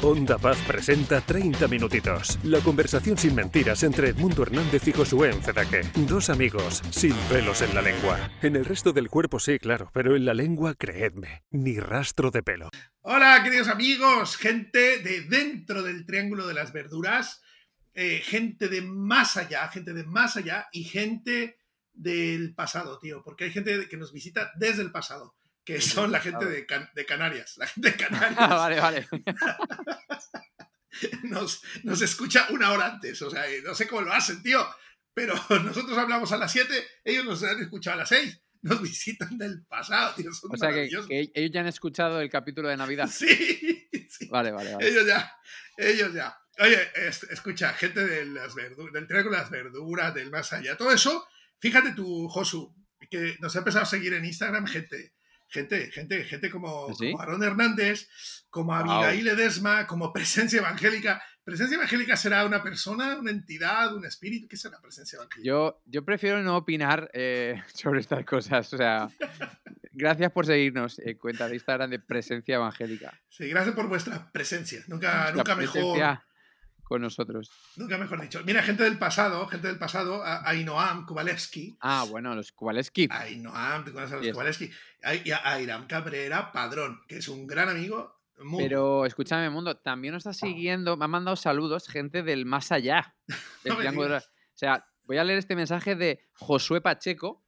Onda Paz presenta 30 minutitos. La conversación sin mentiras entre Edmundo Hernández y Josué Encedaque. Dos amigos sin pelos en la lengua. En el resto del cuerpo sí, claro, pero en la lengua, creedme, ni rastro de pelo. Hola, queridos amigos, gente de dentro del Triángulo de las Verduras, eh, gente de más allá, gente de más allá y gente del pasado, tío, porque hay gente que nos visita desde el pasado que son la gente de, de, Canarias. La gente de Canarias. Ah, vale, vale. nos, nos, escucha una hora antes. O sea, no sé cómo lo hacen, tío. Pero nosotros hablamos a las 7, ellos nos han escuchado a las 6. Nos visitan del pasado, tío. Son o sea, que, que, ellos ya han escuchado el capítulo de Navidad. Sí, sí. Vale, vale, vale. Ellos ya, ellos ya. Oye, escucha, gente de las del triángulo de las verduras, del más allá, todo eso. Fíjate tú, Josu, que nos ha empezado a seguir en Instagram gente gente, gente, gente como, como Aarón Hernández, como Abigail Edesma, como Presencia Evangélica. ¿Presencia Evangélica será una persona, una entidad, un espíritu? ¿Qué será Presencia Evangélica? Yo, yo prefiero no opinar eh, sobre estas cosas. O sea, gracias por seguirnos en cuenta de Instagram de Presencia Evangélica. Sí, gracias por vuestra presencia. Nunca, nunca mejor con nosotros. Nunca mejor dicho. Mira, gente del pasado, gente del pasado, Ainoam Kubalewski. Ah, bueno, los Kubalewski. Ainoam, ¿te conoces a los Kubalewski? Y Airam Cabrera Padrón, que es un gran amigo. Pero escúchame, Mundo, también nos está siguiendo, me han mandado saludos gente del más allá. Del o sea, voy a leer este mensaje de Josué Pacheco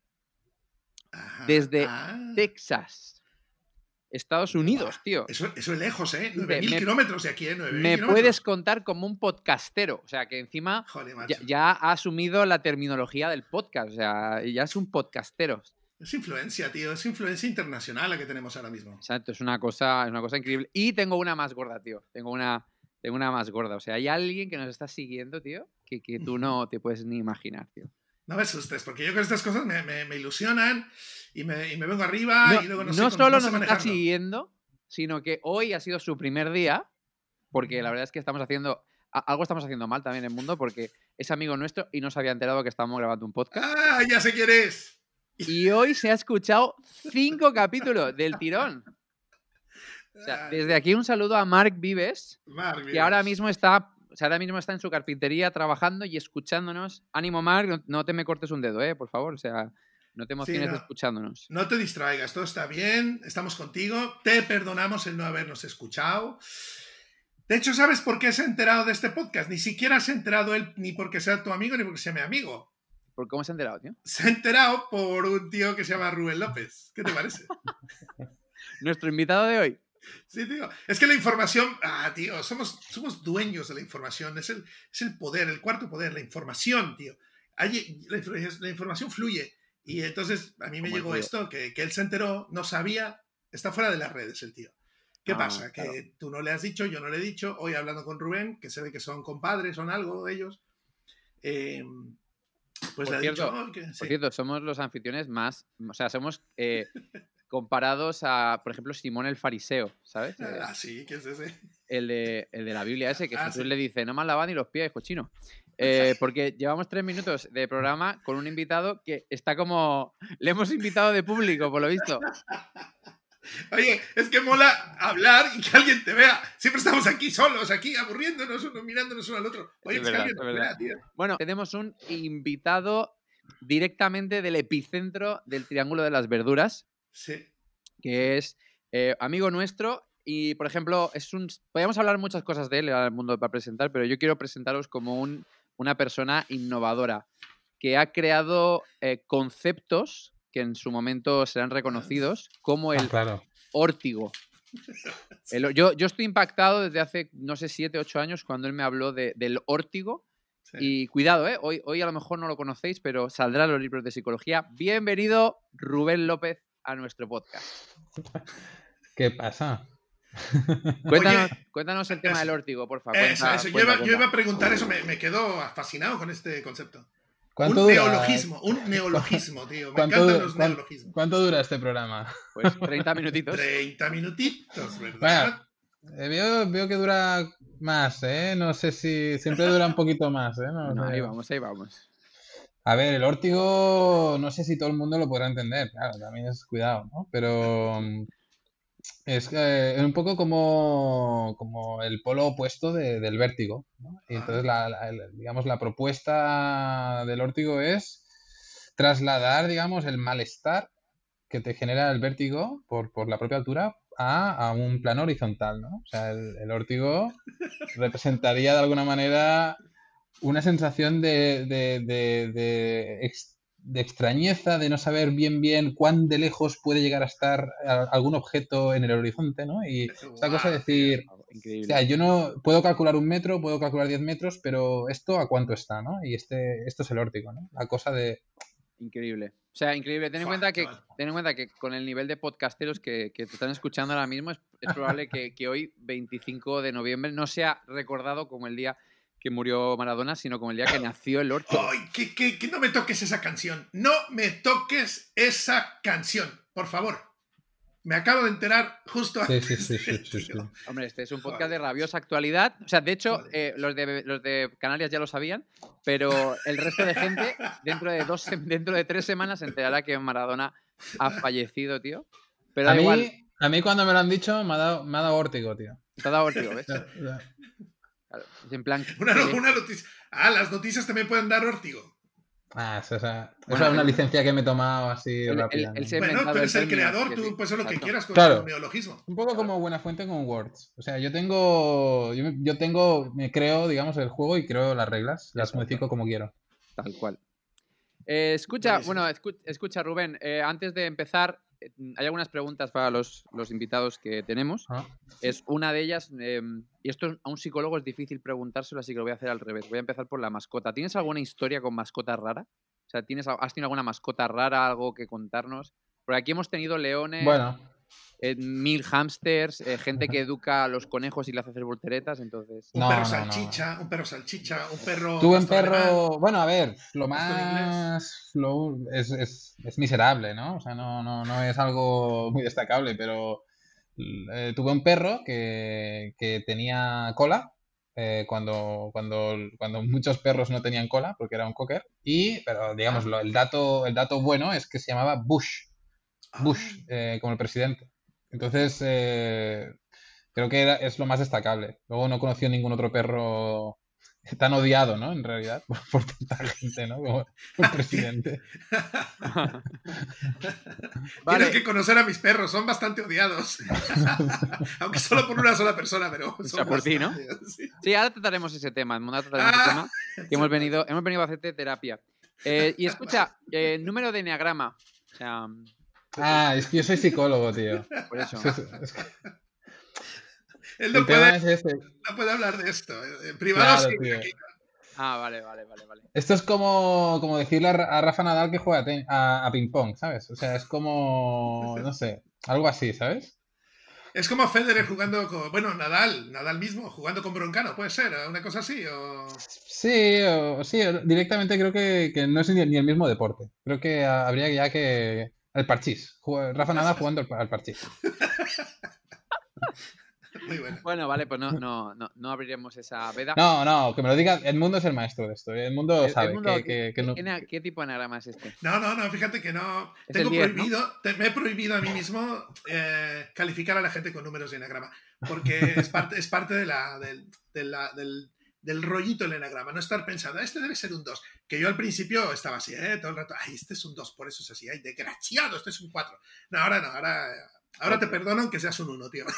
desde ah. Texas. Estados Unidos, tío. Eso, eso es lejos, ¿eh? 9.000 kilómetros de aquí, ¿eh? me puedes contar como un podcastero. O sea, que encima ya, ha asumido la terminología del podcast. O sea, ya es un podcastero. Es influencia, tío. Es influencia internacional la que tenemos ahora mismo. Exacto, es una cosa, es una cosa increíble. Y tengo una más gorda, tío. Tengo una, tengo una más gorda. O sea, hay alguien que nos está siguiendo, tío, que, que tú no te puedes ni imaginar, tío. No me asustes, porque yo con estas cosas me, me, ilusionan y me, y me, vengo arriba no, y luego no, no solo nos está siguiendo, sino que hoy ha sido su primer día, porque la verdad es que estamos haciendo algo estamos haciendo mal también en el mundo porque es amigo nuestro y no se había enterado que estábamos grabando un podcast. ¡Ah, ya sé quién es! Y hoy se ha escuchado cinco capítulos del tirón. O sea, desde aquí un saludo a Mark Vives, que ahora mismo está o sea, ahora mismo está en su carpintería trabajando y escuchándonos. Ánimo, Mark, no, te me cortes un dedo, ¿eh? Por favor, o sea, no te emociones escuchándonos. No te distraigas, todo está bien, estamos contigo, te perdonamos el no habernos escuchado. De hecho, ¿sabes por qué se ha enterado de este podcast? Ni siquiera se ha enterado él ni porque sea tu amigo ni porque sea mi amigo. ¿Por cómo se ha enterado, tío? Se ha enterado por un tío que se llama Rubén López. ¿Qué te parece? Nuestro invitado de hoy. Sí, tío. Es que la información, ah, tío, somos, somos dueños de la información. Es el, es el poder, el cuarto poder, la información, tío. Allí, la, información fluye. Y entonces a mí me llegó esto, que, que, él se enteró, no sabía, está fuera de las redes el tío. ¿Qué ah, pasa? Que tú no le has dicho, yo no le he dicho, hoy hablando con Rubén, que se ve que son compadres, son algo de ellos. Eh, pues por, le cierto, dicho, que, por cierto, somos los anfitriones más, o sea, somos eh, comparados a, por ejemplo, Simón el Fariseo, ¿sabes? Ah, sí, ¿qué es ese? El de, el de la Biblia ese, que ah, Jesús le dice, no me lavan ni los pies, cochino. Eh, porque llevamos tres minutos de programa con un invitado que está como... Le hemos invitado de público, por lo visto. Oye, es que mola hablar y que alguien te vea. Siempre estamos aquí solos, aquí aburriéndonos, uno mirándonos uno al otro. Oye, es, que alguien te vea, tío. Bueno, tenemos un invitado directamente del epicentro del Triángulo de las Verduras. Sí. Que es eh, amigo nuestro y, por ejemplo, es un... Podríamos hablar muchas cosas de él al mundo para presentar, pero yo quiero presentaros como un, una persona innovadora que ha creado eh, conceptos que en su momento serán reconocidos como el ah, órtigo. yo, yo, estoy impactado desde hace, no sé, siete, ocho años cuando él me habló de, del órtigo. Y cuidado, ¿eh? hoy, hoy a lo mejor no lo conocéis, pero saldrá en los libros de psicología. Bienvenido, Rubén López, a nuestro podcast. ¿Qué pasa? Cuéntanos, el tema del órtigo, por favor. yo, iba, a preguntar eso, me, me quedo fascinado con este concepto. Un neologismo, un neologismo, tío. Me encantan los neologismos. ¿Cuánto dura este programa? Pues 30 minutitos. 30 minutitos, ¿verdad? Eh, veo, veo, que dura más, ¿eh? No sé si siempre dura un poquito más, ¿eh? ahí vamos, ahí vamos. A ver, el órtigo, no sé si todo el mundo lo podrá entender, claro, también es cuidado, ¿no? Pero es eh, un poco como, como el polo opuesto de- del vértigo. ¿no? Y entonces, la, la- el- digamos, la propuesta del vértigo es trasladar, digamos, el malestar que te genera el vértigo por, por la propia altura a, a un plano horizontal, ¿no? O sea, el, el vértigo representaría de alguna manera una sensación de, de, de- de ex- de extrañeza, de no saber bien bien cuán de lejos puede llegar a estar a- algún objeto en el horizonte, ¿no? Y esta cosa de decir, o Increíble. sea, yo no puedo calcular un metro, puedo calcular 10 metros, pero esto a cuánto está, ¿no? Y este, esto es el órtico, ¿no? La cosa de... Increíble. O sea, increíble. Ten en cuenta que, ten en cuenta que con el nivel de podcasteros que, que te están escuchando ahora mismo, es, es probable que, que hoy, 25 de noviembre, no sea recordado como el día que murió Maradona, sino como el día que nació el orto. ¡Ay, que, que- que no me toques esa canción! ¡No me toques esa canción! Por favor. Me acabo de enterar justo antes. sí, sí, sí. Hombre, este es un Joder. podcast de rabiosa actualidad. O sea, de hecho, eh, los, de, los de Canarias ya lo sabían, pero el resto de gente, dentro de, dos, dentro de tres semanas, se enterará que Maradona ha fallecido, tío. Pero A da igual, mí, a mí cuando me lo han dicho me ha dado, me ha dado vórtigo, tío. te ha dado vértigo, ¿ves? O sea, o sea, Claro, es en plan... Una, que- una noticia. Ah, las noticias también pueden dar órtigo. Ah, esa, esa- Bueno, esa es una el- licencia que me he tomado así He Bueno, inventado tú el eres el creador, tú puedes hacer lo que quieras con Claro. el neologismo. Un poco como buena fuente con Words. O sea, yo tengo, yo, yo tengo, me creo, digamos, el juego y creo las reglas, las Exacto. modifico como quiero. Tal cual. Eh, escucha, Buenísimo. bueno, escu- escucha, Rubén, eh, antes de empezar, hay algunas preguntas para los, los invitados que tenemos. ¿no? Es una de ellas, eh, y esto a un psicólogo es difícil preguntárselo, así que lo voy a hacer al revés. Voy a empezar por la mascota. ¿Tienes alguna historia con mascota rara? O sea, ¿tienes, ¿has tenido alguna mascota rara, algo que contarnos? Porque aquí hemos tenido leones, Bueno, eh, mil hamsters, eh, gente que educa a los conejos y le hace hacer volteretas, entonces... Un No, perro no, no. salchicha, un perro salchicha, un perro. tuve un alemán. perro, bueno, a ver, lo más, lo- es, es, es miserable, ¿no? O sea, no, no, no es algo muy destacable, pero eh, tuve un perro que, que tenía cola, eh, cuando, cuando, cuando muchos perros no tenían cola, porque era un cocker, y, pero digamos, lo- el dato, el dato bueno es que se llamaba Bush. Bush, eh, como el presidente. Entonces, eh, creo que era- es lo más destacable. Luego no conoció ningún otro perro tan odiado, ¿no? En realidad, por, por tanta gente, ¿no? Como el presidente. Vale. Tienes que conocer a mis perros, son bastante odiados. Aunque solo por una sola persona, pero. son sea, por ti, ¿no? sí. Sí, ahora trataremos ese tema. Ahora trataremos ese Ah, tema. que hemos venido, hemos venido a hacerte terapia. Eh, y escucha, eh, número de enneagrama. O sea, Ah, es que yo soy psicólogo, tío. por eso. Es- es que Él no el tema puede, es no puede hablar de esto. En privado Claro, sí. aquí. Ah, vale, vale, vale, vale. Esto es como, como decirle a, Ra- a Rafa Nadal que juega a, ten- a, a ping-pong, ¿sabes? O sea, es como, no sé, algo así, ¿sabes? Es como Federer jugando con. Bueno, Nadal, Nadal mismo, jugando con Broncano, puede ser, una cosa así. O... Sí, o, sí, directamente creo que, que no es ni, ni el mismo deporte. Creo que ha- habría ya que... El parchís. Rafa Nadal jugando al, pa- al parchís. Muy bueno. Bueno, vale, pues no, no, no, no abriremos esa veda. No, no, que me lo diga. El mundo es el maestro de esto. El mundo El- el sabe mundo- que, que- que no- ¿qué, tipo de anagrama es este? No, no, no, fíjate que no. Es Tengo el 10, ¿no? prohibido, te- me he prohibido a mí mismo eh, calificar a la gente con números de enagrama, porque es parte, es parte de la, del, de la- del, del rollito del enagrama, no estar pensando, este debe ser un 2, que yo al principio estaba así, ¿eh? todo el rato, ay, este es un 2, por eso es así, ay, desgraciado, este es un 4. No, ahora no, ahora, ahora te perdono aunque seas un 1, tío.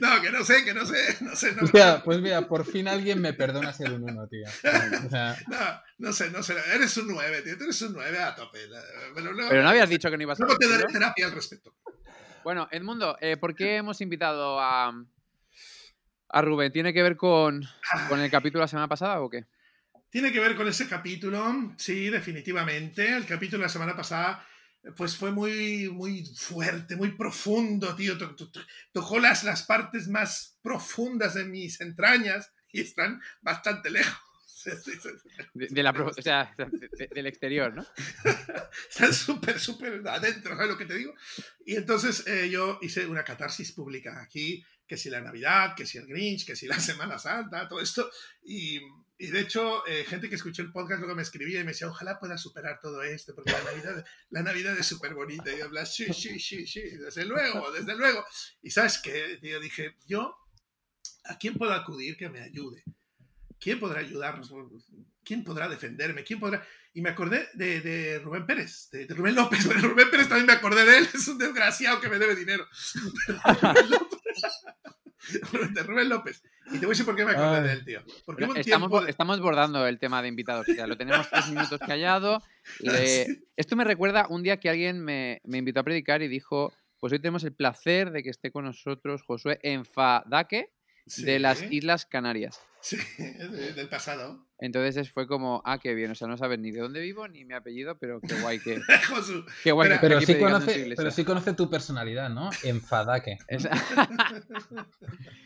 No, que no sé, que no sé, no sé, no, Hostia, pues mira, por fin alguien me perdona ser un uno, tío. O sea, no, no sé, no sé, eres un 9, tío, tú eres un 9 a tope. Pero no, Pero no habías dicho que no ibas a Luego te daré terapia al respecto. Bueno, Edmundo, eh, ¿por qué hemos invitado a, a Rubén? ¿Tiene que ver con, con el capítulo de la semana pasada o qué? Tiene que ver con ese capítulo, sí, definitivamente. El capítulo de la semana pasada, pues fue muy, muy fuerte, muy profundo, tío. To- to- to- Tocó las, las partes más profundas de mis entrañas y están bastante lejos. De, de la, o sea, de- de- del exterior, ¿no? Están súper, súper adentro, ¿sabes lo que te digo? Y entonces eh, yo hice una catarsis pública aquí, que si la Navidad, que si el Grinch, que si la Semana Santa, todo esto. Y, Y de hecho, eh, gente que escuchó el podcast luego me escribía y me decía, ojalá pueda superar todo esto, porque la Navidad, la Navidad es súper bonita. Y yo hablaba, sí, sí, sí, sí, desde luego, desde luego. Y sabes qué, yo dije, yo, ¿a quién puedo acudir que me ayude? ¿Quién podrá ayudarnos? ¿Quién podrá defenderme? ¿Quién podrá...? Y me acordé de, de Rubén Pérez, de, de, Rubén López. De Rubén Pérez también me acordé de él. Es un desgraciado que me debe dinero. de Rubén López. Y te voy a decir por qué me acordé Ay. de él, tío. Porque estamos, tiempo estamos bordando el tema de invitados. ya lo tenemos tres minutos callado. Le- Sí. Esto me recuerda un día que alguien me, me invitó a predicar y dijo: Pues hoy tenemos el placer de que esté con nosotros Josué Enfadaque de las Islas Canarias. Sí, de- del pasado. Entonces es- fue como, ah, qué bien, o sea, no sabes ni de dónde vivo ni mi apellido, pero qué guay que, Josu. qué guay que Pero sí, conoce, pero sí conoce tu personalidad, ¿no? Enfadaque. Es-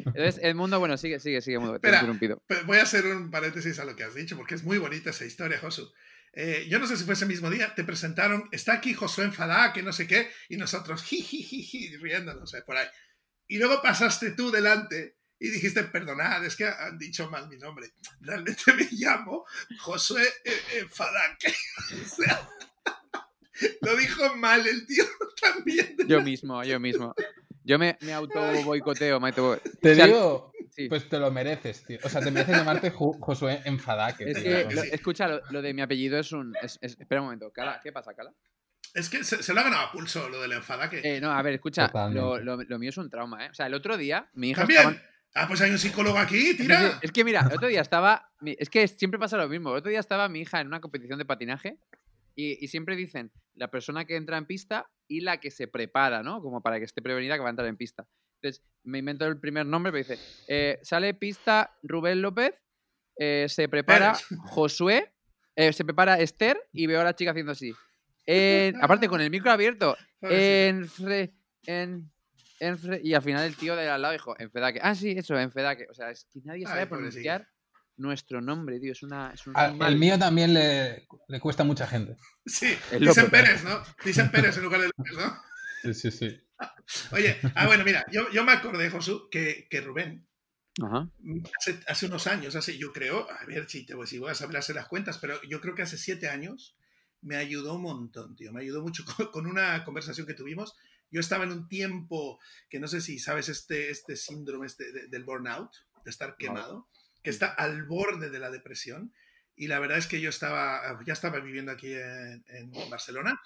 Entonces, el mundo, bueno, sigue, sigue, sigue, he Espera. interrumpido. Voy a hacer un paréntesis a lo que has dicho, porque es muy bonita esa historia, Josu. Eh, yo no sé si fue ese mismo día, te presentaron, está aquí Josué Enfadá, que no sé qué, y nosotros, jijijiji, riéndonos, eh, por ahí. Y luego pasaste tú delante y dijiste, perdonad, es que han dicho mal mi nombre. Realmente me llamo Josué eh, Enfadá. que- O sea, lo dijo mal el tío también. Yo mismo, yo mismo. Yo me, me auto boicoteo, me auto Te O sea, digo, sí. pues te lo mereces, tío. O sea, te mereces llamarte Ju- Josué Enfadaque. Es que, lo- escucha, lo, lo de mi apellido es un... es- es- espera un momento, Cala, ¿qué pasa, Cala? Es que se, se lo ha ganado a pulso lo del Enfadá. Que... Eh, no, a ver, escucha, lo- lo mío es un trauma, ¿eh? O sea, el otro día, mi hija También. estaba... Ah, pues hay un psicólogo aquí, Es que, tira. es que mira, el otro día estaba... Es que siempre pasa lo mismo. El otro día estaba mi hija en una competición de patinaje y, y siempre dicen la persona que entra en pista y la que se prepara, ¿no? Como para que esté prevenida que va a entrar en pista. Entonces, me invento el primer nombre, pero dice, eh, sale pista Rubén López, eh, se prepara Pérez. Josué, eh, se prepara Esther y veo a la chica haciendo así. En- aparte, con el micro abierto, en, y al final el tío de al lado dijo, Enfedaque. Ah, sí, eso, Enfedaque. O sea, es que nadie sabe pobrecilla. pronunciar nuestro nombre, tío. Es una. Es un A- mal. el mío también le, le cuesta a mucha gente. Sí, El dicen López. Pérez, ¿no? Dicen Pérez en lugar de López, ¿no? Sí, sí, sí. Oye, ah, bueno, mira, yo, yo me acordé, Josu, que, que Rubén, Ajá. hace, hace unos años, hace, yo creo, a ver si, te, voy- si voy a saber hacer las cuentas, pero yo creo que hace siete años me ayudó un montón, tío. Me ayudó mucho con, con una conversación que tuvimos. Yo estaba en un tiempo que no sé si sabes este, este síndrome este de- del burnout, de estar quemado, que está al borde de la depresión. Y la verdad es que yo estaba, ya estaba viviendo aquí en, en Barcelona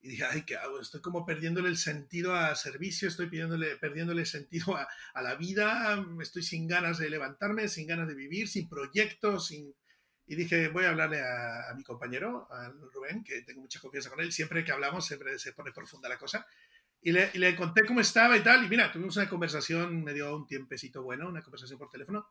y dije, ay, ¿qué hago? Estoy como perdiéndole el sentido a servicio, estoy perdiéndole, perdiéndole sentido a, a la vida, estoy sin ganas de levantarme, sin ganas de vivir, sin proyectos, sin... Y dije, voy a hablarle a, a mi compañero, a Rubén, que tengo mucha confianza con él, siempre que hablamos siempre se pone profunda la cosa. Y le, y le conté cómo estaba y tal, y mira, tuvimos una conversación, me dio un tiempecito bueno, una conversación por teléfono,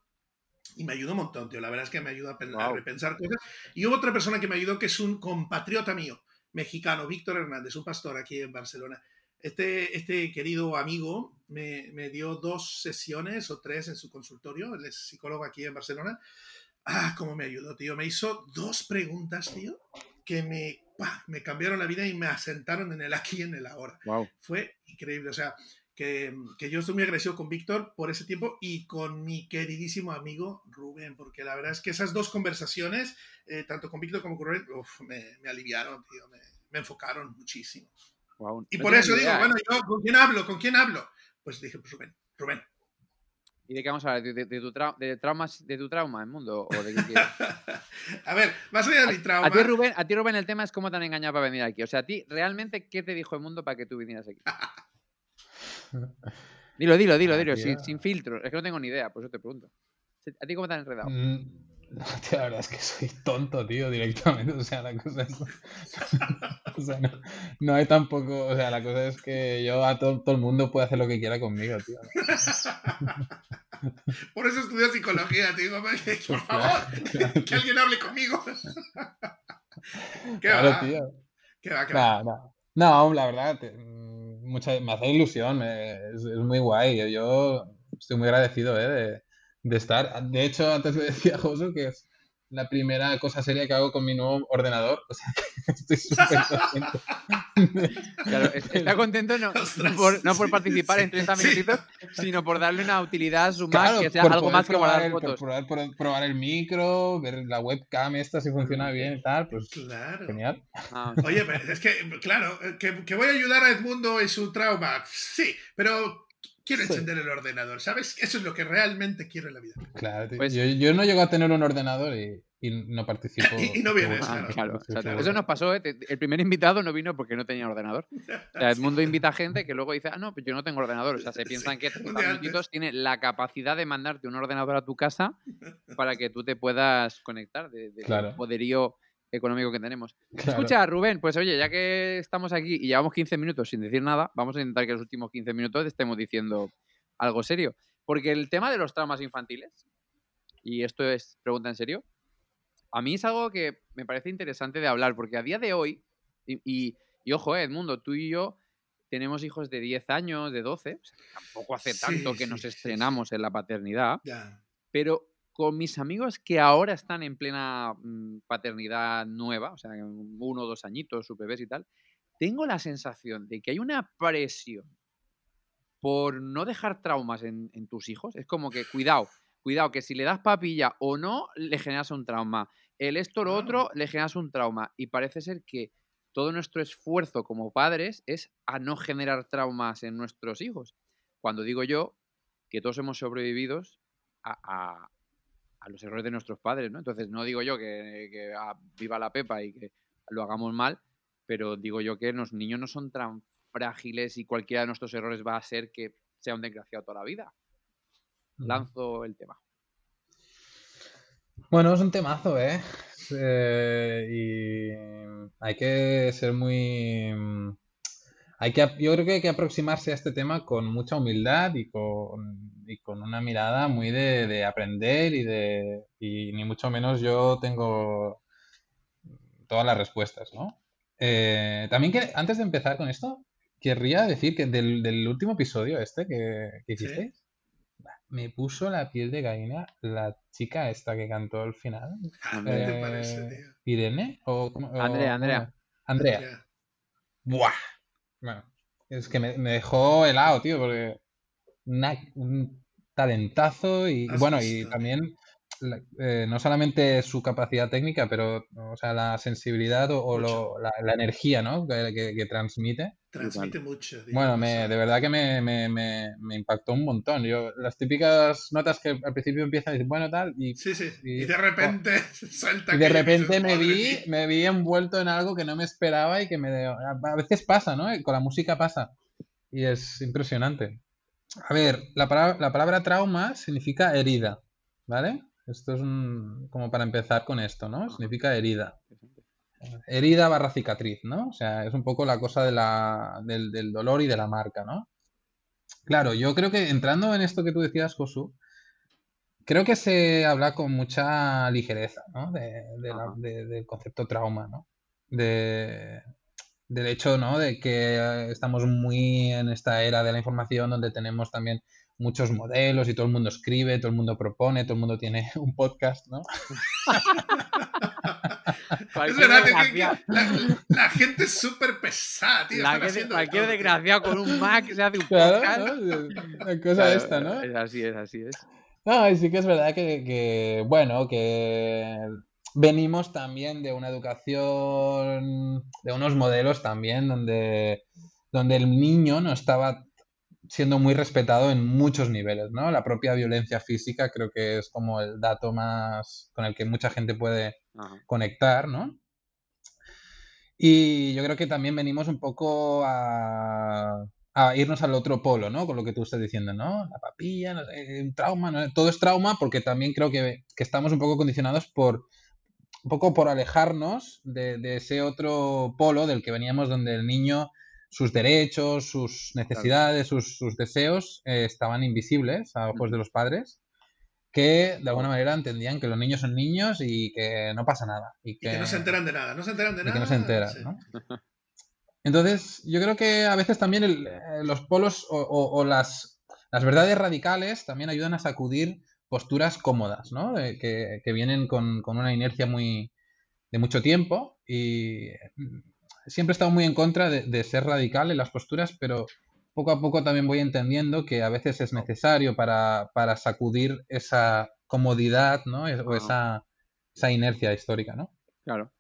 y me ayudó un montón, tío. La verdad es que me ayudó a, pen- a repensar cosas. Y hubo otra persona que me ayudó, que es un compatriota mío, mexicano, Víctor Hernández, un pastor aquí en Barcelona. Este, este querido amigo me, me dio dos sesiones o tres en su consultorio, él es psicólogo aquí en Barcelona. Ah, cómo me ayudó, tío. Me hizo dos preguntas, tío, que me, ¡pah! me cambiaron la vida y me asentaron en el aquí y en el ahora Wow. fue increíble. O sea, que, que yo estoy muy agradecido con Víctor por ese tiempo y con mi queridísimo amigo Rubén, porque la verdad es que esas dos conversaciones, eh, tanto con Víctor como con Rubén, uf, me, me aliviaron, tío, me, me enfocaron muchísimo. wow. Y No por eso digo, bueno, yo, ¿con quién hablo? ¿Con quién hablo? Pues dije, pues Rubén, Rubén. ¿Y de qué vamos a hablar? ¿De, de- de tu, trau- de traumas, de tu trauma en mundo? ¿O de qué quieres? a ver, más allá de mi trauma. A ti, Rubén, a ti, Rubén, el tema es cómo te han engañado para venir aquí. O sea, a ti, ¿realmente qué te dijo el mundo para que tú vinieras aquí? Dilo, dilo, dilo, Ah, dilo, sin, sin filtro. Es que no tengo ni idea, por eso te pregunto. ¿A ti cómo te han enredado? Mm, No, tío, la verdad es que soy tonto, tío, directamente. O sea, la cosa es. o sea, no, no hay tampoco. O sea, la cosa es que yo a todo, todo el mundo puede hacer lo que quiera conmigo, tío. Por eso estudio psicología, tío. Por favor, que alguien hable conmigo. ¿Qué Claro, va? tío. ¿Qué va? ¿Qué va? No, no. No, la verdad, te- mm, mucha, me hace ilusión, me- es, es muy guay. Yo, yo estoy muy agradecido eh, de, de estar. De hecho, antes le decía a Josu que es, la primera cosa seria que hago con mi nuevo ordenador. O sea, estoy súper contento. Claro, está contento no, por, participar en 30 minutitos, sino por darle una utilidad a su Mac que sea algo más que guardar fotos. Por probar, el micro, ver la webcam esta si funciona bien y tal, pues genial. Ah. Oye, es que, claro, que, que voy a ayudar a Edmundo en su trauma. Sí, pero quiero encender el ordenador, ¿sabes? Eso es lo que realmente quiero en la vida. Claro, pues yo, yo, no llego a tener un ordenador y, y no participo. y, no vienes, ah, claro. Eso nos pasó, ¿eh? el primer invitado no vino porque no tenía ordenador. O sea, el mundo invita gente que luego dice, ah, no, pues yo no tengo ordenador. O sea, se piensan que estos minutitos tiene la capacidad de mandarte un ordenador a tu casa para que tú te puedas conectar de, poderío económico que tenemos. Escucha, Rubén, pues oye, ya que estamos aquí y llevamos 15 minutos sin decir nada, vamos a intentar que los últimos 15 minutos estemos diciendo algo serio. Porque el tema de los traumas infantiles, y esto es pregunta en serio, a mí es algo que me parece interesante de hablar, porque a día de hoy, y, ojo, eh, Edmundo, tú y yo tenemos hijos de 10 años, de 12, tampoco hace tanto que nos estrenamos en la paternidad, pero con mis amigos que ahora están en plena mm, paternidad nueva, o sea, uno o dos añitos, sus bebés y tal, tengo la sensación de que hay una presión por no dejar traumas en, tus hijos. Es como que, cuidado, cuidado, que si le das papilla o no, le generas un trauma. El esto o lo otro, le generas un trauma. Y parece ser que todo nuestro esfuerzo como padres es a no generar traumas en nuestros hijos. Cuando digo yo que todos hemos sobrevivido a, a los errores de nuestros padres, ¿no? Entonces, no digo yo que, ah, viva la pepa y que lo hagamos mal, pero digo yo que los niños no son tan frágiles y cualquiera de nuestros errores va a ser que sea un desgraciado toda la vida. Lanzo el tema. Bueno, es un temazo, ¿eh? eh y hay que ser muy hay que, yo creo que hay que aproximarse a este tema con mucha humildad y con, y con una mirada muy de, de, aprender y de y ni mucho menos yo tengo todas las respuestas, ¿no? Eh, también que antes de empezar con esto, querría decir que del, del último episodio este que, que hicisteis, me puso la piel de gallina la chica esta que cantó al final. Ah, ¿Qué te parece, eh, tío? ¿Irene? O, Andrea, Andrea. Andrea. Andrea. Buah bueno, es que me, dejó helado, tío, porque un talentazo y bueno, y también eh, no solamente su capacidad técnica, pero o sea, la sensibilidad o, la, energía ¿no? que, transmite. Transmite mucho. Bueno, me, de verdad que me, me, me, impactó un montón. Yo, las típicas notas que al principio empiezan y dicen, bueno, tal, y, sí, sí. y, de repente salta. Y de repente me vi, me vi envuelto en algo que no me esperaba y que me... A veces pasa, ¿no? Con la música pasa. Y es impresionante. A ver, la la palabra trauma significa herida, ¿vale? Esto es como para empezar con esto, ¿no? Significa herida. Herida barra cicatriz, ¿no? O sea, es un poco la cosa de la, del, dolor y de la marca, ¿no? Claro, yo creo que entrando en esto que tú decías, Josu, creo que se habla con mucha ligereza, ¿no? del concepto trauma, ¿no? De, del hecho, ¿no? De que estamos muy en esta era de la información donde tenemos también muchos modelos y todo el mundo escribe, todo el mundo propone, todo el mundo tiene un podcast, ¿no? es verdad, la, gente es súper pesada, tío. cualquier desgraciado con un Mac se hace un podcast. ¿no? cosa esta, ¿no? Es así es, así es. No, y sí que es verdad que, que, bueno, que venimos también de una educación, de unos modelos también donde, donde el niño no estaba siendo muy respetado en muchos niveles, ¿no? La propia violencia física creo que es como el dato más con el que mucha gente puede conectar, ¿no? Y yo creo que también venimos un poco a, irnos al otro polo, ¿no? Con lo que tú estás diciendo, ¿no? La papilla, no un trauma, ¿no? todo es trauma porque también creo que, estamos un poco condicionados por un poco por alejarnos de, de ese otro polo del que veníamos donde el niño sus derechos, sus necesidades, sus, deseos eh, estaban invisibles a ojos de los padres, que de alguna manera entendían que los niños son niños y que no pasa nada. Y que, no se enteran de nada, no se enteran de nada. Que no se enteran, Entonces, yo creo que a veces también eh, los polos o, las, las verdades radicales también ayudan a sacudir posturas cómodas, ¿no? que, vienen con, una inercia muy de mucho tiempo y mm, siempre he estado muy en contra de, ser radical en las posturas, pero poco a poco también voy entendiendo que a veces es necesario para, sacudir esa comodidad, ¿no? O esa, esa inercia histórica, ¿no? Claro.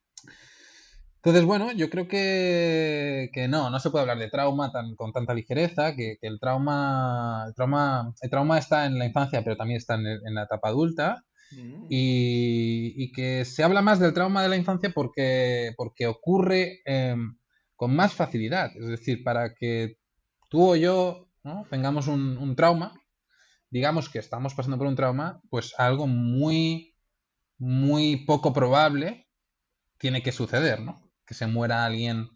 Entonces, bueno, yo creo que, no, no se puede hablar de trauma tan, con tanta ligereza, que, el, trauma, el, trauma, el trauma está en la infancia, pero también está en, la etapa adulta, mm. y, que se habla más del trauma de la infancia porque, porque ocurre em, con más facilidad. Es decir, para que tú o yo tengamos un, un, trauma, digamos que estamos pasando por un trauma, pues algo muy, muy poco probable tiene que suceder, ¿no? Que se muera alguien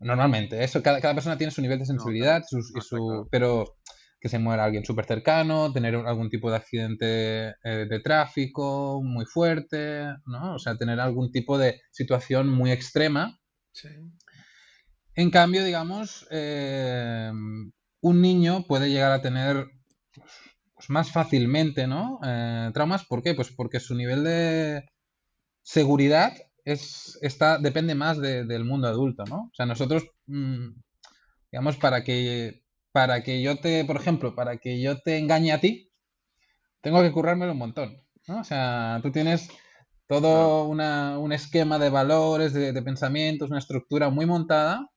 normalmente. Eso, cada, persona tiene su nivel de sensibilidad, su, pero que se muera alguien súper cercano, tener algún tipo de accidente eh, de tráfico muy fuerte, ¿no? O sea, tener algún tipo de situación muy extrema. En cambio, digamos, eh, un niño puede llegar a tener pues, más fácilmente, ¿no? Eh, traumas, ¿por qué? Pues porque su nivel de seguridad es, está, depende más del mundo adulto, ¿no? O sea, nosotros, mm, digamos, para que, para que yo te, por ejemplo, para que yo te engañe a ti, tengo que currármelo un montón, ¿no? O sea, tú tienes todo un esquema de valores, de, pensamientos, una estructura muy montada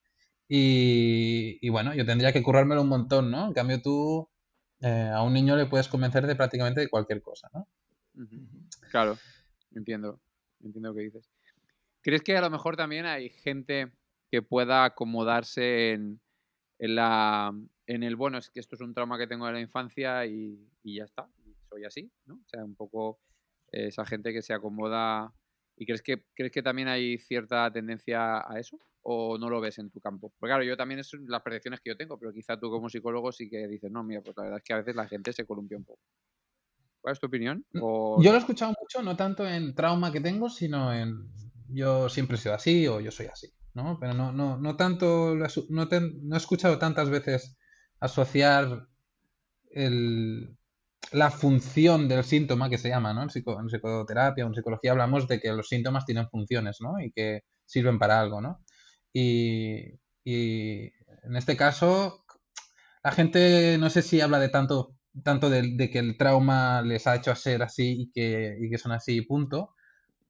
y, bueno, yo tendría que currármelo un montón, ¿no? En cambio tú eh, a un niño le puedes convencer de prácticamente de cualquier cosa, ¿no? Claro, entiendo, entiendo lo que dices. ¿Crees que a lo mejor también hay gente que pueda acomodarse en, la, en el, bueno, es que esto es un trauma que tengo de la infancia y, ya está, soy así, ¿no? O sea, un poco esa gente que se acomoda. ¿Y crees que, crees que también hay cierta tendencia a eso? ¿O no lo ves en tu campo? Porque claro, yo también es las percepciones que yo tengo, pero quizá tú como psicólogo sí que dices, no, mira, pues la verdad es que a veces la gente se columpia un poco. ¿Cuál es tu opinión? Yo lo he escuchado mucho, no tanto en trauma que tengo, sino en yo siempre he sido así o yo soy así, ¿no? Pero no, no, no tanto, no, no he escuchado tantas veces asociar el, la función del síntoma que se llama, ¿no? En, psicoterapia o en psicología hablamos de que los síntomas tienen funciones, ¿no? Y que sirven para algo, ¿no? Y, y en este caso, la gente no sé si habla de tanto, tanto de, que el trauma les ha hecho ser así y que, y que son así, punto,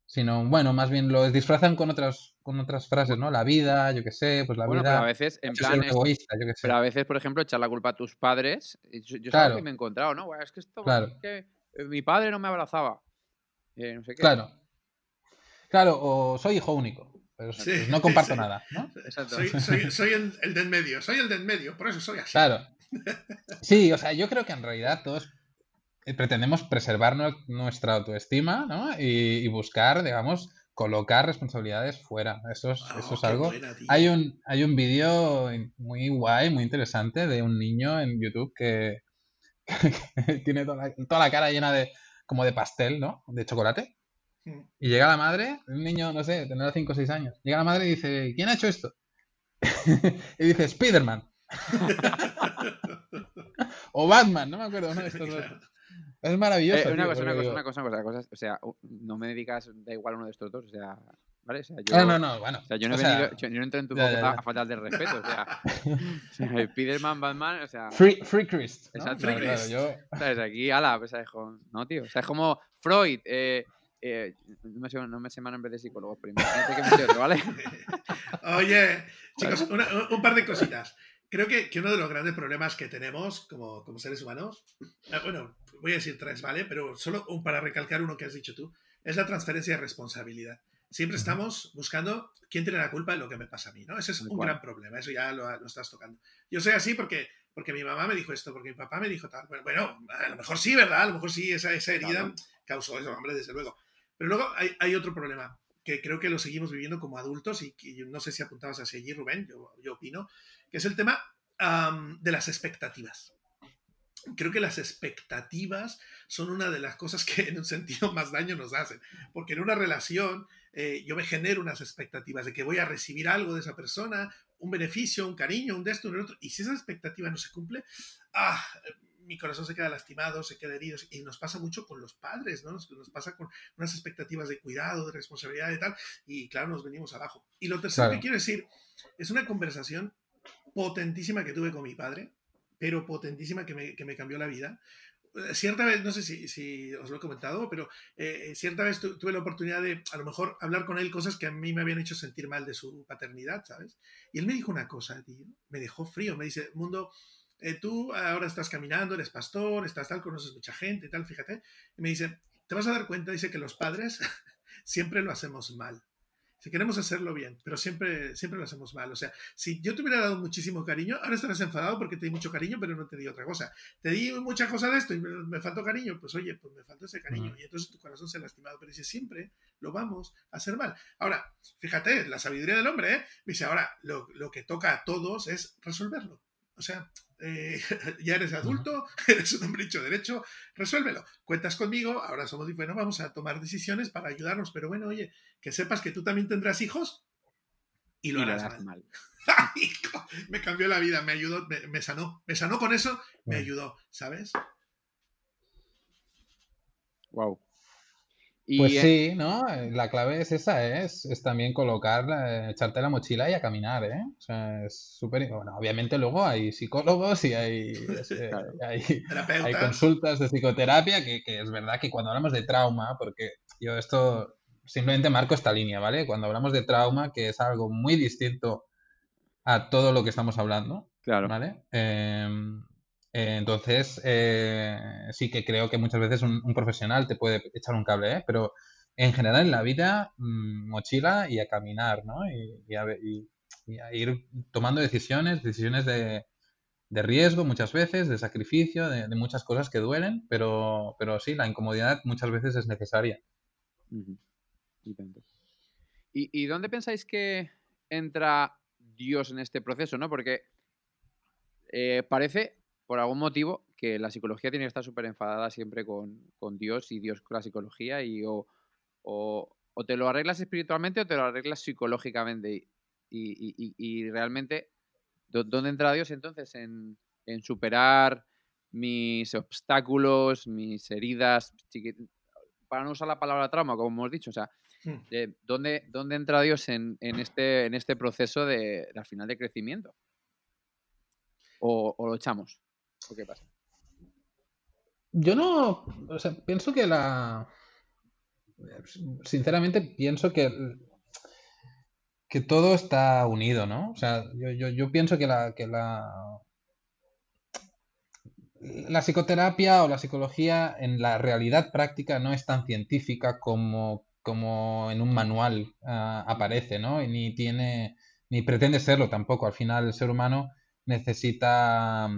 sino bueno, más bien lo disfrazan con otras con otras frases, ¿no? La vida, yo qué sé, pues la vida. Pero a veces, en plan, egoísta, yo qué sé. Pero a veces, por ejemplo, echar la culpa a tus padres. Yo, yo claro. que me he encontrado, ¿no? Es que esto, claro. es que eh, mi padre no me abrazaba. Eh, no sé qué. Claro. Claro, o soy hijo único. Pero pues no comparto nada, ¿no? Exacto. Soy, soy, soy el, el, del medio, soy el del medio, por eso soy así. Claro. Sí, o sea, yo creo que en realidad todos pretendemos preservar nuestra autoestima ¿no? y, buscar, digamos, colocar responsabilidades fuera. Eso es, eso es algo. hay un, hay un vídeo muy guay, muy interesante de un niño en YouTube que, tiene toda la, cara llena de como de pastel, ¿no? De chocolate. Hmm. Y llega la madre, un niño, no sé, tendrá 5 o 6 años. Llega la madre y dice, ¿quién ha hecho esto? y dice, Spiderman. o Batman, no me acuerdo, de estos dos. Es maravilloso. Eh, una, cosa, una, cosa, una, cosa, una, cosa, O sea, no me dedicas, da igual uno de estos dos. O sea, ¿vale? O sea, yo, no, no, no, bueno. O sea, yo no, he venido, yo no entro en tu boca a faltar de respeto. O sea, Spiderman, Batman, o sea. Free, free Christ. ¿no? Exacto. Free Christ. Claro, yo... ¿Sabes? Aquí, ala, pues, no, tío. O sea, es como Freud. Eh, eh, no, me sé, no me sé más nombres de psicólogos, pero imagínate que me sé otro, ¿vale? Oye, chicos, una, un par de cositas. Creo que, que, uno de los grandes problemas que tenemos como, como seres humanos, eh, bueno, voy a decir tres, ¿vale? Pero solo para recalcar uno que has dicho tú, es la transferencia de responsabilidad. Siempre estamos buscando quién tiene la culpa de lo que me pasa a mí, ¿no? Ese es un gran problema, eso ya lo, lo, estás tocando. Yo soy así porque, porque mi mamá me dijo esto, porque mi papá me dijo tal. Bueno, a lo mejor sí, ¿verdad? A lo mejor sí, esa, esa herida causó eso, hombre, desde luego. Pero luego hay, hay, otro problema que creo que lo seguimos viviendo como adultos y que no sé si apuntabas hacia allí, Rubén, yo, yo opino, que es el tema de las expectativas creo que las expectativas son una de las cosas que en un sentido más daño nos hacen, porque en una relación eh, yo me genero unas expectativas de que voy a recibir algo de esa persona, un beneficio, un cariño, un de esto, un de otro, y si esa expectativa no se cumple, ah, mi corazón se queda lastimado, se queda herido, y nos pasa mucho con los padres, ¿no? Nos, nos pasa con unas expectativas de cuidado, de responsabilidad y tal, y claro, nos venimos abajo. Y lo tercero que quiero decir, es una conversación potentísima que tuve con mi padre, pero potentísima que me, que me cambió la vida, cierta vez, no sé si, si, os lo he comentado, pero eh, cierta vez tuve la oportunidad de a lo mejor hablar con él cosas que a mí me habían hecho sentir mal de su paternidad, ¿sabes? Y él me dijo una cosa, tío, me dejó frío, me dice, Mundo, eh, tú ahora estás caminando, eres pastor, estás tal, conoces mucha gente y tal, fíjate. Y me dice, te vas a dar cuenta, dice que los padres siempre lo hacemos mal si queremos hacerlo bien, pero siempre, siempre lo hacemos mal. O sea, si yo te hubiera dado muchísimo cariño, ahora estarás enfadado porque te di mucho cariño, pero no te di otra cosa. Te di mucha cosa de esto y me, faltó cariño, pues oye, pues me faltó ese cariño. Y entonces tu corazón se ha lastimado, pero dice, siempre lo vamos a hacer mal. Ahora, fíjate, la sabiduría del hombre, ¿eh? dice, ahora, lo, lo que toca a todos es resolverlo. O sea, eh, ya eres adulto, eres un hombre hecho derecho, resuélvelo. Cuentas conmigo, ahora somos, bueno, vamos a tomar decisiones para ayudarnos, pero bueno, oye, que sepas que tú también tendrás hijos y lo harás mal. me cambió la vida, me ayudó, me, sanó, me sanó con eso, me ayudó, ¿sabes? Wow pues sí, ¿no? Eh, la clave es esa, ¿eh? es, es, también colocar, echarte la mochila y a caminar, ¿eh? O sea, es súper... Bueno, obviamente luego hay psicólogos y hay, eh, hay, consultas de psicoterapia, que, que, es verdad que cuando hablamos de trauma, porque yo esto simplemente marco esta línea, ¿vale? Cuando hablamos de trauma, que es algo muy distinto a todo lo que estamos hablando, claro. ¿vale? Eh, eh, entonces, eh, sí que creo que muchas veces un, profesional te puede echar un cable, ¿eh? pero en general en la vida, mm, mochila y a caminar, ¿no? Y, a, ir tomando decisiones, decisiones de, riesgo muchas veces, de sacrificio, de, muchas cosas que duelen, pero, pero sí, la incomodidad muchas veces es necesaria. ¿Y, dónde pensáis que entra Dios en este proceso? ¿no? Porque parece por algún motivo que la psicología tiene que estar súper enfadada siempre con, Dios y Dios con la psicología y o, te lo arreglas espiritualmente o te lo arreglas psicológicamente y, realmente ¿dónde entra Dios entonces? En, superar mis obstáculos, mis heridas, para no usar la palabra trauma, como hemos dicho, o sea, hmm. ¿dónde, ¿dónde, entra Dios en, este, en este proceso de, al final de crecimiento? o, lo echamos? Qué pasa? Yo no, o sea, pienso que la... Sinceramente pienso que, que todo está unido, ¿no? O sea, yo, pienso que la, que la, la psicoterapia o la psicología en la realidad práctica no es tan científica como, como en un manual ah, aparece, ¿no? Y ni tiene, ni pretende serlo tampoco. Al final el ser humano necesita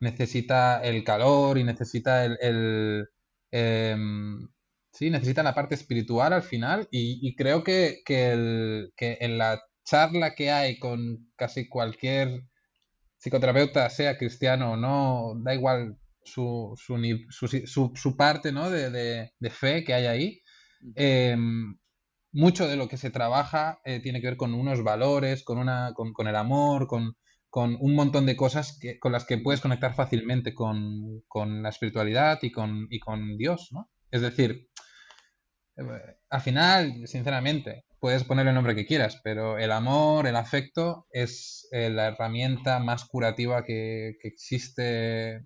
necesita el calor y necesita el, em, sí, necesita la parte espiritual al final y, creo que, que, en la charla que hay con casi cualquier psicoterapeuta, sea cristiano o no, da igual su, su, su, parte ¿no? de, fe que hay ahí. Em, mucho de lo que se trabaja eh, tiene que ver con unos valores, con, una, con, con el amor, con, con un montón de cosas que, con las que puedes conectar fácilmente con, la espiritualidad y con, y con Dios, ¿no? Es decir, eh, al final, sinceramente, puedes ponerle el nombre que quieras, pero el amor, el afecto es eh, la herramienta más curativa que, existe.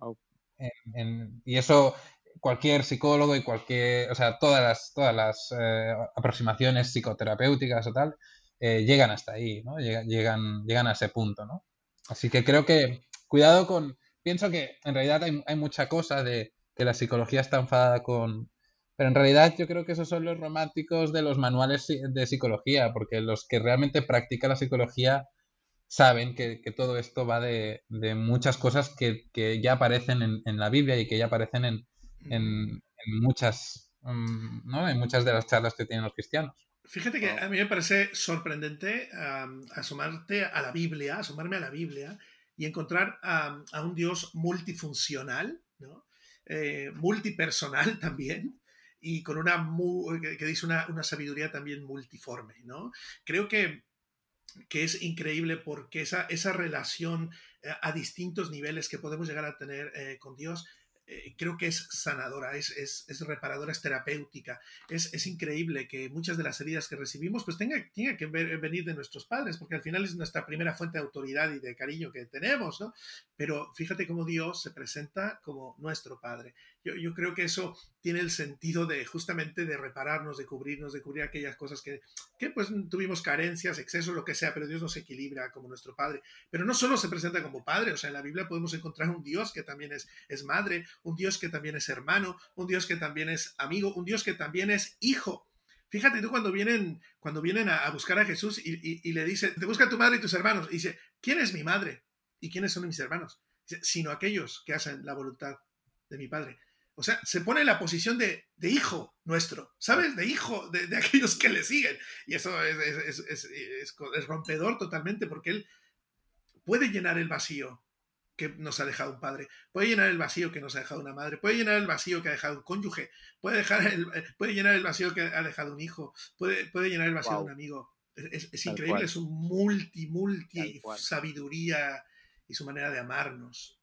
y eso cualquier psicólogo y cualquier, o sea, todas las, todas las eh, aproximaciones psicoterapéuticas o tal, llegan hasta ahí, ¿no? Llegan, llegan a ese punto, ¿no? Así que creo que cuidado con... Pienso que en realidad hay, mucha cosa de que la psicología está enfadada con... Pero en realidad yo creo que esos son los románticos de los manuales de psicología, porque los que realmente practican la psicología saben que, todo esto va de, muchas cosas que, ya aparecen en, la Biblia y que ya aparecen en, muchas, mm, ¿no? en muchas de las charlas que tienen los cristianos. Fíjate que a mí me parece sorprendente asomarte a la Biblia, asomarme a la Biblia y encontrar a un Dios multifuncional, ¿no? Eh, multipersonal también, y con una, que dice una, una, sabiduría también multiforme, ¿no? Creo que, que es increíble porque esa, esa relación a distintos niveles que podemos llegar a tener con Dios, eh, creo que es sanadora, es, es, es reparadora, es terapéutica. Es, es, increíble que muchas de las heridas que recibimos pues tenga, que venir de nuestros padres, porque al final es nuestra primera fuente de autoridad y de cariño que tenemos, ¿no? Pero fíjate cómo Dios se presenta como nuestro Padre. Yo, creo que eso tiene el sentido de justamente de repararnos, de cubrirnos, de cubrir aquellas cosas que, que pues tuvimos carencias, excesos, lo que sea, pero Dios nos equilibra como nuestro Padre. Pero no solo se presenta como Padre, o sea, en la Biblia podemos encontrar un Dios que también es, es madre, un Dios que también es hermano, un Dios que también es amigo, un Dios que también es hijo. Fíjate tú cuando vienen, cuando vienen a, buscar a Jesús y, le dice, te busca tu madre y tus hermanos. Y dice, ¿quién es mi madre? ¿Y quiénes son mis hermanos? sino aquellos que hacen la voluntad de mi Padre. O sea, se pone en la posición de, hijo nuestro, ¿sabes? De hijo de, aquellos que le siguen. Y eso es, es, rompedor totalmente porque él puede llenar el vacío que nos ha dejado un padre, puede llenar el vacío que nos ha dejado una madre, puede llenar el vacío que ha dejado un cónyuge, puede, dejar el, puede llenar el vacío que ha dejado un hijo, puede, puede llenar el vacío de un amigo. Es, increíble, es un multi, multi sabiduría y su manera de amarnos.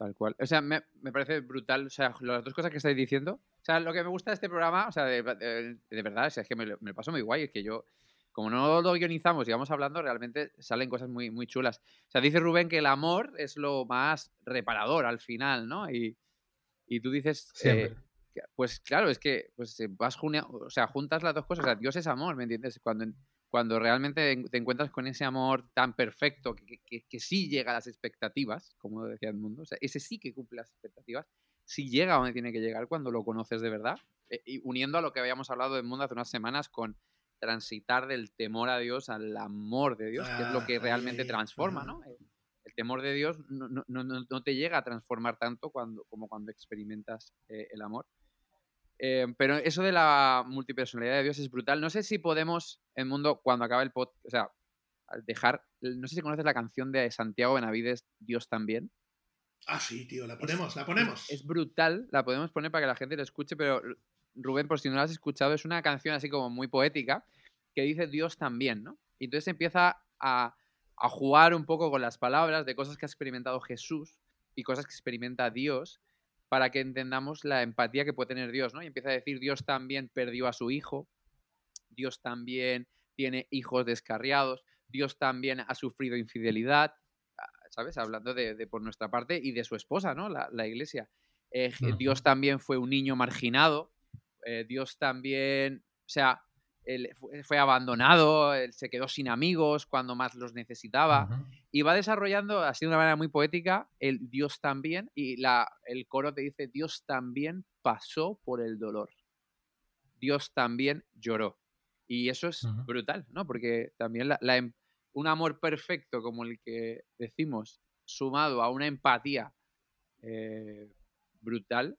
Tal cual. O sea, me, parece brutal. O sea, las dos cosas que estáis diciendo. O sea, lo que me gusta de este programa, o sea, de, verdad, es que me, me paso muy guay. Es que yo, como no lo guionizamos y vamos hablando, realmente salen cosas muy, muy chulas. O sea, dice Rubén que el amor es lo más reparador al final, ¿no? Y, tú dices. Eh, pues claro, es que pues, vas o sea, juntas las dos cosas. O sea, Dios es amor, ¿me entiendes? Cuando cuando realmente te encuentras con ese amor tan perfecto que, que, sí llega a las expectativas, como decía el mundo, o sea, ese sí que cumple las expectativas, sí llega a donde tiene que llegar cuando lo conoces de verdad, eh, y uniendo a lo que habíamos hablado del mundo hace unas semanas con transitar del temor a Dios al amor de Dios, que es lo que ah, realmente transforma, ¿no? El, temor de Dios no, no, no, no, te llega a transformar tanto cuando, como cuando experimentas eh, el amor. Eh, pero eso de la multipersonalidad de Dios es brutal. No sé si podemos, en mundo, cuando acabe el podcast, o sea, dejar. No sé si conoces la canción de Santiago Benavides, Dios también. Ah, sí, tío, la ponemos, la ponemos. Es, brutal, la podemos poner para que la gente la escuche, pero Rubén, por si no la has escuchado, es una canción así como muy poética que dice Dios también, ¿no? Y entonces empieza a, a jugar un poco con las palabras de cosas que ha experimentado Jesús y cosas que experimenta Dios para que entendamos la empatía que puede tener Dios, ¿no? Y empieza a decir, Dios también perdió a su hijo, Dios también tiene hijos descarriados, Dios también ha sufrido infidelidad, ah, ¿sabes? Hablando de, por nuestra parte y de su esposa, ¿no? La, iglesia. Eh, Dios también fue un niño marginado, eh, Dios también, o sea, él fue abandonado, él se quedó sin amigos cuando más los necesitaba. Y va desarrollando, así de una manera muy poética, el Dios también, y la, el coro te dice, Dios también pasó por el dolor. Dios también lloró. Y eso es brutal, ¿no? Porque también la, em, un amor perfecto como el que decimos, sumado a una empatía eh, brutal,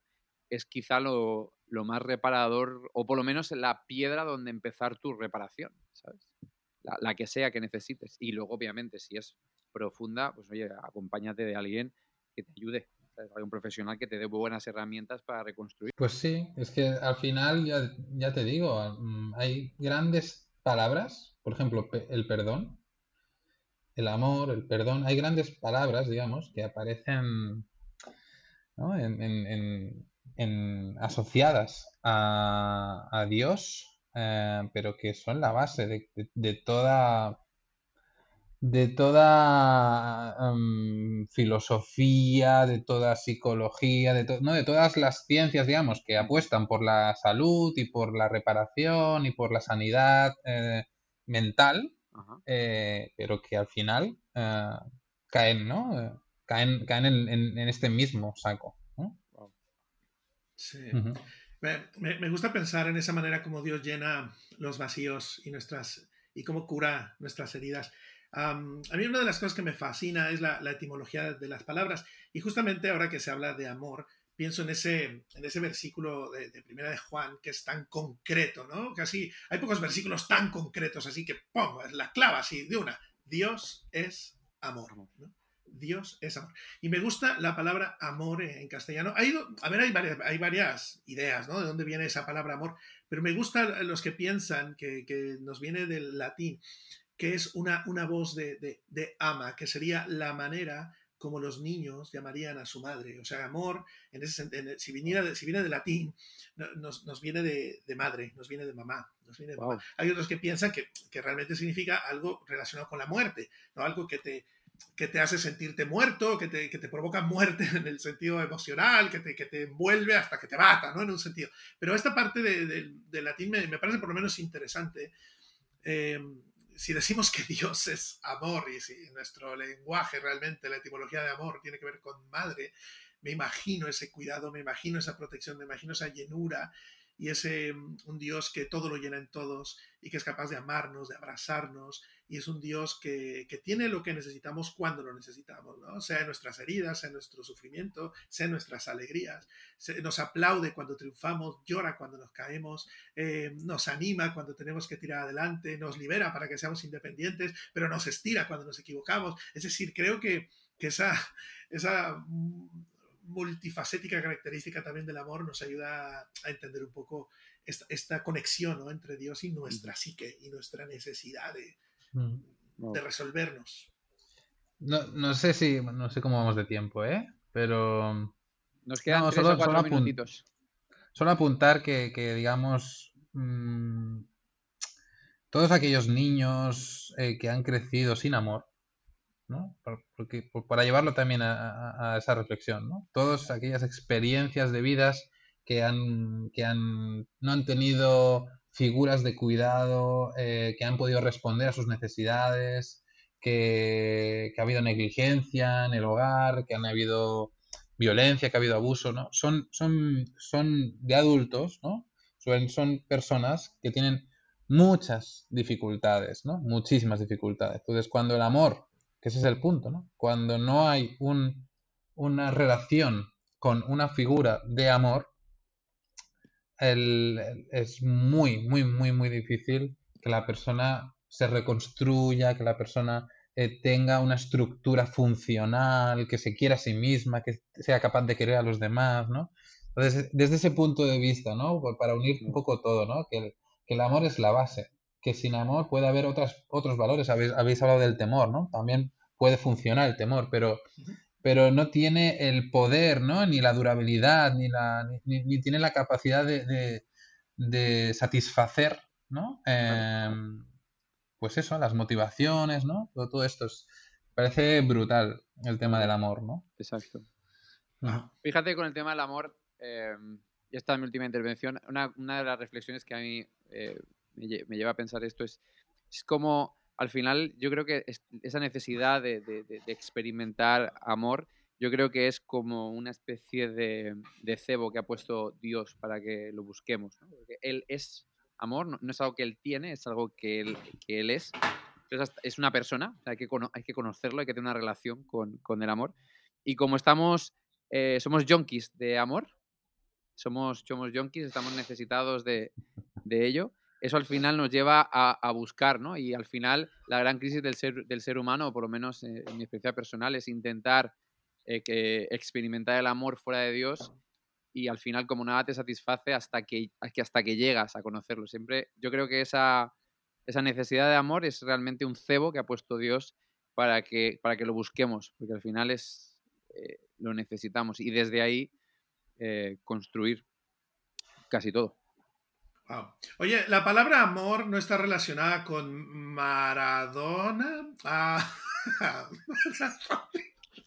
es quizá lo, lo más reparador, o por lo menos la piedra donde empezar tu reparación, ¿sabes? La, que sea que necesites. Y luego, obviamente, si es profunda, pues oye, acompáñate de alguien que te ayude. Hay un profesional que te dé buenas herramientas para reconstruir. Pues sí, es que al final, ya, ya te digo, mm, hay grandes palabras, por ejemplo, el perdón, el amor, el perdón, hay grandes palabras, digamos, que aparecen ¿no? en, asociadas a, Dios, eh, pero que son la base de, toda de toda em, filosofía, de toda psicología, de, ¿no? de todas las ciencias, digamos, que apuestan por la salud y por la reparación y por la sanidad eh, mental, eh, pero que al final caen, ¿no? caen, caen en, en, este mismo saco. Sí. me, gusta pensar en esa manera como Dios llena los vacíos y, nuestras, y cómo cura nuestras heridas. a mí una de las cosas que me fascina es la, etimología de las palabras y justamente ahora que se habla de amor, pienso en ese, en ese versículo de, Primera de Juan que es tan concreto, ¿no? Casi hay pocos versículos tan concretos, así que ¡pum! la clava así de una. Dios es amor. ¿no? Dios es amor. Y me gusta la palabra amor en castellano. Hay, a ver, hay varias, hay varias ideas, ¿no? De dónde viene esa palabra amor, pero me gustan los que piensan que, nos viene del latín, que es una, una voz de, ama, que sería la manera como los niños llamarían a su madre. O sea, amor, en ese, en, si, viniera de, si viene de latín, nos, nos viene de, de, madre, nos viene de mamá. Nos viene de wow. mamá. Hay otros que piensan que, que, realmente significa algo relacionado con la muerte, ¿no? algo que te, que te hace sentirte muerto, que te, que te provoca muerte en el sentido emocional, que te, que te envuelve hasta que te mata, ¿no? En un sentido. Pero esta parte de, de, de latín me, parece por lo menos interesante. Eh, si decimos que Dios es amor y si nuestro lenguaje realmente, la etimología de amor tiene que ver con madre, me imagino ese cuidado, me imagino esa protección, me imagino esa llenura y ese un Dios que todo lo llena en todos y que es capaz de amarnos, de abrazarnos y es un Dios que, que tiene lo que necesitamos cuando lo necesitamos, ¿no? sea en nuestras heridas, sea en nuestro sufrimiento, sea en nuestras alegrías, nos aplaude cuando triunfamos, llora cuando nos caemos, eh, nos anima cuando tenemos que tirar adelante, nos libera para que seamos independientes, pero nos estira cuando nos equivocamos. Es decir, creo que, que esa, esa multifacética característica también del amor nos ayuda a entender un poco esta, esta conexión ¿no? entre Dios y nuestra psique y nuestra necesidad de, mm. de resolvernos. No, no, sé si, no sé cómo vamos de tiempo, ¿eh? Pero... Nos quedan no, tres solo, o cuatro solo minutitos. Solo apuntar que, que digamos, mmm, todos aquellos niños eh, que han crecido sin amor, para llevarlo también a, esa reflexión, ¿no? Todas aquellas experiencias de vidas que, han, que han, no han tenido figuras de cuidado, eh, que han podido responder a sus necesidades, que, ha habido negligencia en el hogar, que han habido violencia, que ha habido abuso, ¿no? Son, son, son de adultos, ¿no? Son, son personas que tienen muchas dificultades. Muchísimas dificultades. Entonces, cuando el amor que ese es el punto, ¿no? Cuando no hay un, una relación con una figura de amor, es muy, muy, muy, muy difícil que la persona se reconstruya, que la persona eh, tenga una estructura funcional, que se quiera a sí misma, que sea capaz de querer a los demás, ¿no? Entonces, desde ese punto de vista, ¿no? Para unir un poco todo, ¿no? Que el amor es la base que sin amor puede haber otras, otros valores. Habéis, habéis hablado del temor, ¿no? También puede funcionar el temor, pero, pero no tiene el poder, ¿no? Ni la durabilidad, ni, la, ni, ni tiene la capacidad de, de, de satisfacer, ¿no? Eh, pues eso, las motivaciones, ¿no? Todo, todo esto es, parece brutal el tema del amor, ¿no? Exacto. Ajá. Fíjate con el tema del amor, eh, y esta es mi última intervención, una, una, de las reflexiones que a mí eh, me, lleva a pensar esto es, es como al final yo creo que esa necesidad de, experimentar amor, yo creo que es como una especie de, cebo que ha puesto Dios para que lo busquemos. Porque Él es amor, no, no, es algo que Él tiene, es algo que Él, es. Es una persona, hay que, hay que conocerlo, hay que tener una relación con, el amor. Y como estamos, eh, somos junkies de amor, somos, somos junkies, estamos necesitados de ello, eso al final nos lleva a, buscar, ¿no? Y al final la gran crisis del ser, del ser humano, o por lo menos eh, en mi experiencia personal, es intentar eh, que experimentar el amor fuera de Dios y al final como nada te satisface hasta que, hasta que llegas a conocerlo. Siempre yo creo que esa, esa necesidad de amor es realmente un cebo que ha puesto Dios para que, para que lo busquemos, porque al final es, eh, lo necesitamos y desde ahí construir casi todo. Wow. Oye, la palabra amor no está relacionada con Maradona. Ah.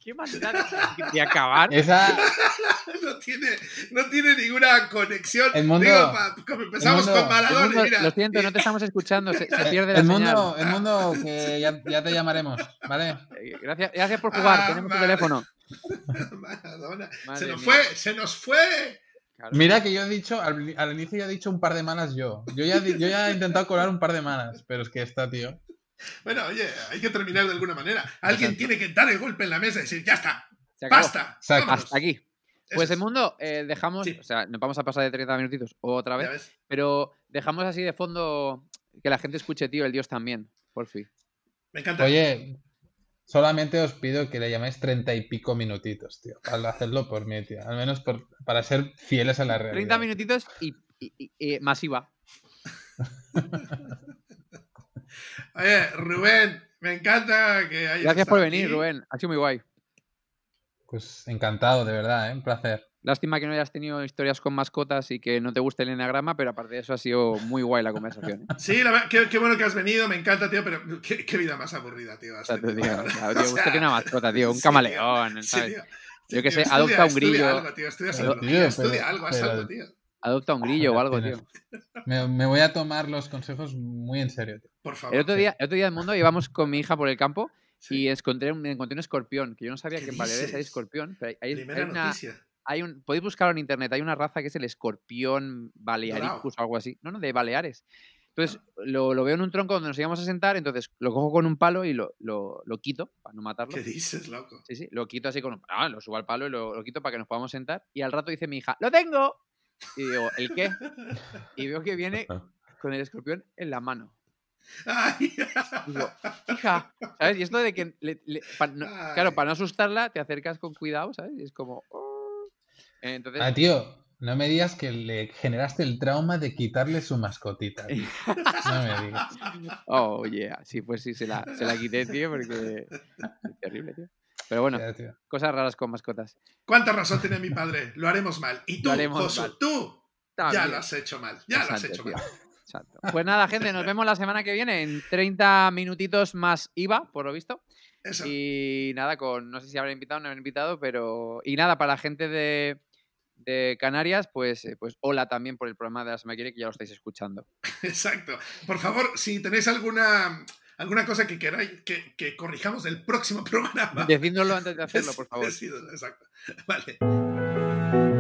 ¿Qué manera de acabar? Esa... no, tiene, no tiene ninguna conexión. El mundo, Digo, pa, empezamos mundo, con Maradona. Mundo, mira. Lo siento, no te estamos escuchando. Se, se pierde la el mundo, señal. El mundo, que ya, ya, te llamaremos, ¿vale? Gracias, gracias por jugar. Ah, Tenemos tu teléfono. Maradona. Madre se nos mía. fue, se nos fue. Claro. Mira que yo he dicho, al, al, inicio ya he dicho un par de manas yo. Yo ya, yo ya he intentado colar un par de manas, pero es que esta, tío. Bueno, oye, hay que terminar de alguna manera. Alguien Exacto. tiene que dar el golpe en la mesa y decir, ya está, basta. Hasta aquí. Pues el mundo, eh, dejamos, sí. o sea, nos vamos a pasar de 30 minutitos otra vez, pero dejamos así de fondo que la gente escuche, tío, el Dios también, por fin. Me encanta. Oye, solamente os pido que le llaméis 30 y pico minutitos, tío, al hacerlo por mí, tío, al menos por, para ser fieles a la realidad. 30 minutitos y, y, y, y masiva. Oye, Rubén, me encanta que hayas Gracias por venir, aquí. Rubén. Ha sido muy guay. Pues encantado, de verdad, ¿eh? un placer. Lástima que no hayas tenido historias con mascotas y que no te guste el enagrama, pero aparte de eso ha sido muy guay la conversación. ¿eh? Sí, la verdad, qué, qué bueno que has venido, me encanta, tío, pero qué, qué vida más aburrida, tío. has O sea, o tío, O usted sea, tiene una mascota, tío, un sí, camaleón, Sí, ¿sabes? tío. Yo qué tío, sé, estudia- adopta un estudia grillo. algo, tío, estudia Pero, psicología, tío, estudia pero- algo, haz pero- algo, tío. Adopta un grillo o algo, tío. Me, me voy a tomar los consejos muy en serio. tío. Por favor. El otro día, el otro día del mundo íbamos con mi hija por el campo Sí. y encontré un, encontré un escorpión, que yo no sabía ¿Qué que en Baleares hay escorpión, pero hay, hay Primera una, noticia. Hay un, podéis buscarlo en internet, hay una raza que es el escorpión balearicus o algo así, no, no, de Baleares. Entonces lo, lo veo en un tronco donde nos íbamos a sentar, entonces lo cojo con un palo y lo, lo, lo quito para no matarlo. ¿Qué dices, loco? Sí, sí, lo quito así con un ah, lo subo al palo y lo, lo quito para que nos podamos sentar. Y al rato dice mi hija, ¡lo tengo! Y digo, ¿el qué? Y veo que viene con el escorpión en la mano. Ay. Digo, hija, ¿sabes? Y esto de que, le- le- pa- no- claro, para no asustarla, te acercas con cuidado, ¿sabes? Y es como... "Oh". Entonces, Ah, tío, no me digas que le generaste el trauma de quitarle su mascotita. tío. No me digas. oh, yeah, sí, pues sí, se la, se la quité, tío, porque es terrible, tío. Pero bueno, cosas raras con mascotas. ¿Cuánta razón tiene mi padre? Lo haremos mal. Y tú, Lo haremos Josu, mal. tú ya lo has hecho mal. Ya lo has hecho tío. mal. Exacto. Pues nada, gente, nos vemos la semana que viene en 30 minutitos más IVA, por lo visto. Eso. Y nada, con no sé si habrá invitado o no habrá invitado, pero. Y nada, para la gente de, de Canarias, pues, eh, pues hola también por el programa de la semana que viene, que ya lo estáis escuchando. Exacto. Por favor, si tenéis alguna, alguna cosa que queráis que, que corrijamos del próximo programa. Decídnoslo antes de hacerlo, por favor. Exacto. Vale.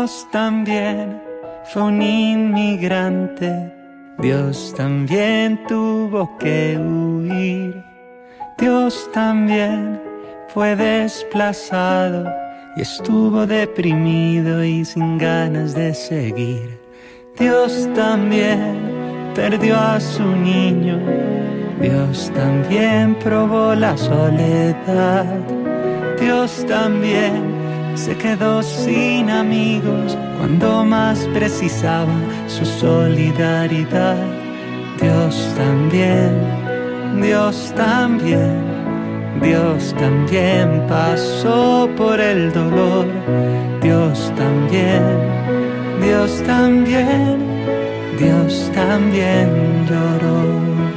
Dios también fue un inmigrante, Dios también tuvo que huir, Dios también fue desplazado y estuvo deprimido y sin ganas de seguir. Dios también perdió a su niño, Dios también probó la soledad. Dios también se quedó sin amigos cuando más precisaba su solidaridad. Dios también, Dios también, Dios también pasó por el dolor. Dios también, Dios también, Dios también lloró.